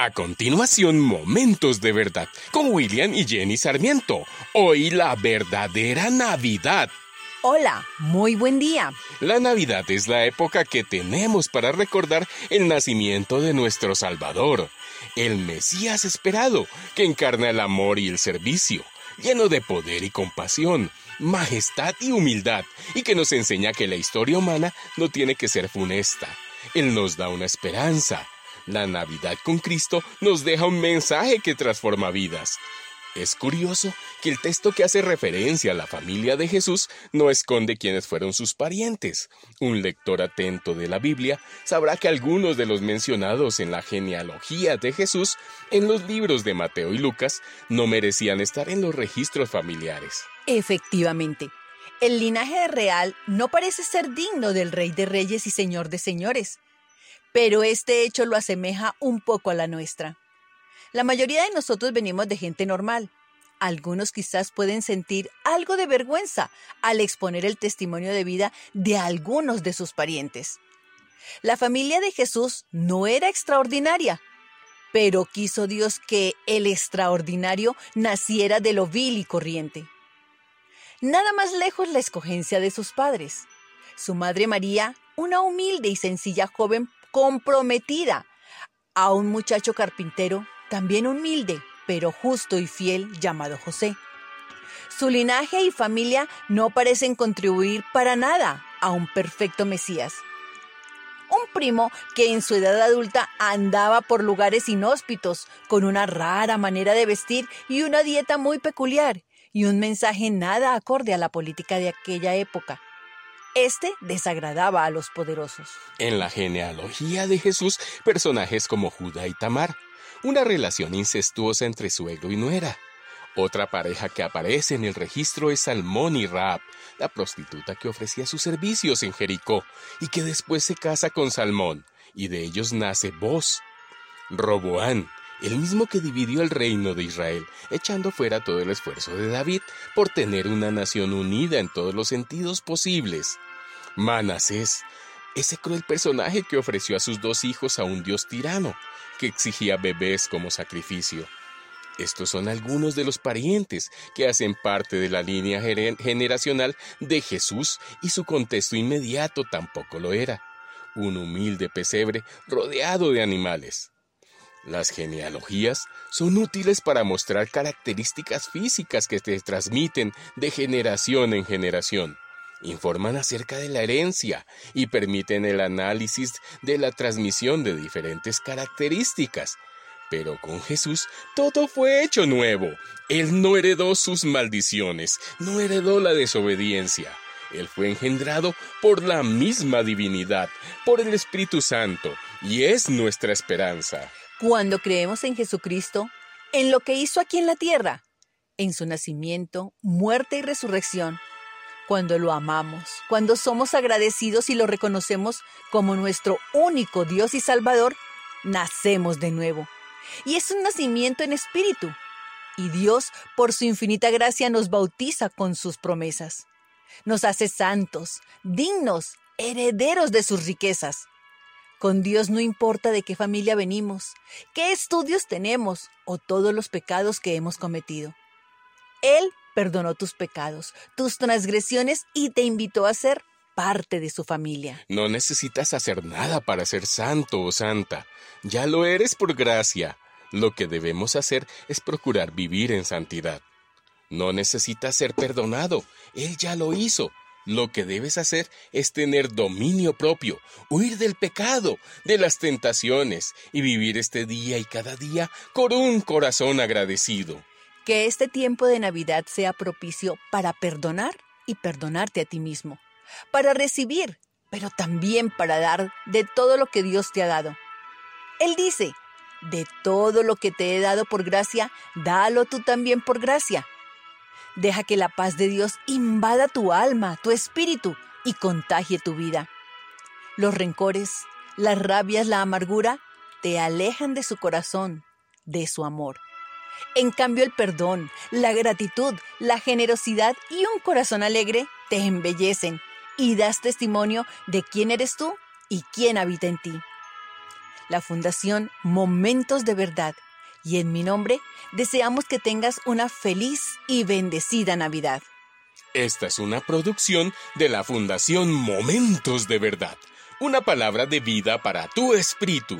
A continuación, Momentos de Verdad con William y Jenny Sarmiento. Hoy la verdadera Navidad. Hola, muy buen día. La Navidad es la época que tenemos para recordar el nacimiento de nuestro Salvador, el Mesías esperado, que encarna el amor y el servicio, lleno de poder y compasión, majestad y humildad, y que nos enseña que la historia humana no tiene que ser funesta. Él nos da una esperanza, la Navidad con Cristo nos deja un mensaje que transforma vidas. Es curioso que el texto que hace referencia a la familia de Jesús no esconde quiénes fueron sus parientes. Un lector atento de la Biblia sabrá que algunos de los mencionados en la genealogía de Jesús en los libros de Mateo y Lucas no merecían estar en los registros familiares. Efectivamente, el linaje real no parece ser digno del Rey de Reyes y Señor de Señores pero este hecho lo asemeja un poco a la nuestra. La mayoría de nosotros venimos de gente normal. Algunos quizás pueden sentir algo de vergüenza al exponer el testimonio de vida de algunos de sus parientes. La familia de Jesús no era extraordinaria, pero quiso Dios que el extraordinario naciera de lo vil y corriente. Nada más lejos la escogencia de sus padres. Su madre María, una humilde y sencilla joven comprometida a un muchacho carpintero, también humilde, pero justo y fiel, llamado José. Su linaje y familia no parecen contribuir para nada a un perfecto Mesías. Un primo que en su edad adulta andaba por lugares inhóspitos, con una rara manera de vestir y una dieta muy peculiar, y un mensaje nada acorde a la política de aquella época. Este desagradaba a los poderosos. En la genealogía de Jesús, personajes como Judá y Tamar, una relación incestuosa entre suegro y nuera. Otra pareja que aparece en el registro es Salmón y Raab, la prostituta que ofrecía sus servicios en Jericó y que después se casa con Salmón, y de ellos nace Boz. Roboán, el mismo que dividió el reino de Israel, echando fuera todo el esfuerzo de David por tener una nación unida en todos los sentidos posibles. Manasés, ese cruel personaje que ofreció a sus dos hijos a un dios tirano, que exigía bebés como sacrificio. Estos son algunos de los parientes que hacen parte de la línea generacional de Jesús y su contexto inmediato tampoco lo era. Un humilde pesebre rodeado de animales. Las genealogías son útiles para mostrar características físicas que se transmiten de generación en generación informan acerca de la herencia y permiten el análisis de la transmisión de diferentes características. Pero con Jesús todo fue hecho nuevo. Él no heredó sus maldiciones, no heredó la desobediencia. Él fue engendrado por la misma divinidad, por el Espíritu Santo, y es nuestra esperanza. Cuando creemos en Jesucristo, en lo que hizo aquí en la tierra, en su nacimiento, muerte y resurrección, cuando lo amamos, cuando somos agradecidos y lo reconocemos como nuestro único Dios y Salvador, nacemos de nuevo. Y es un nacimiento en espíritu. Y Dios, por su infinita gracia, nos bautiza con sus promesas. Nos hace santos, dignos, herederos de sus riquezas. Con Dios no importa de qué familia venimos, qué estudios tenemos o todos los pecados que hemos cometido. Él perdonó tus pecados, tus transgresiones y te invitó a ser parte de su familia. No necesitas hacer nada para ser santo o santa. Ya lo eres por gracia. Lo que debemos hacer es procurar vivir en santidad. No necesitas ser perdonado. Él ya lo hizo. Lo que debes hacer es tener dominio propio, huir del pecado, de las tentaciones y vivir este día y cada día con un corazón agradecido. Que este tiempo de Navidad sea propicio para perdonar y perdonarte a ti mismo, para recibir, pero también para dar de todo lo que Dios te ha dado. Él dice, de todo lo que te he dado por gracia, dalo tú también por gracia. Deja que la paz de Dios invada tu alma, tu espíritu y contagie tu vida. Los rencores, las rabias, la amargura te alejan de su corazón, de su amor. En cambio, el perdón, la gratitud, la generosidad y un corazón alegre te embellecen y das testimonio de quién eres tú y quién habita en ti. la Fundación Momentos de Verdad. Y en mi nombre, deseamos que tengas una feliz y bendecida Navidad. Esta es una producción de la Fundación Momentos de Verdad, una palabra de vida para tu espíritu.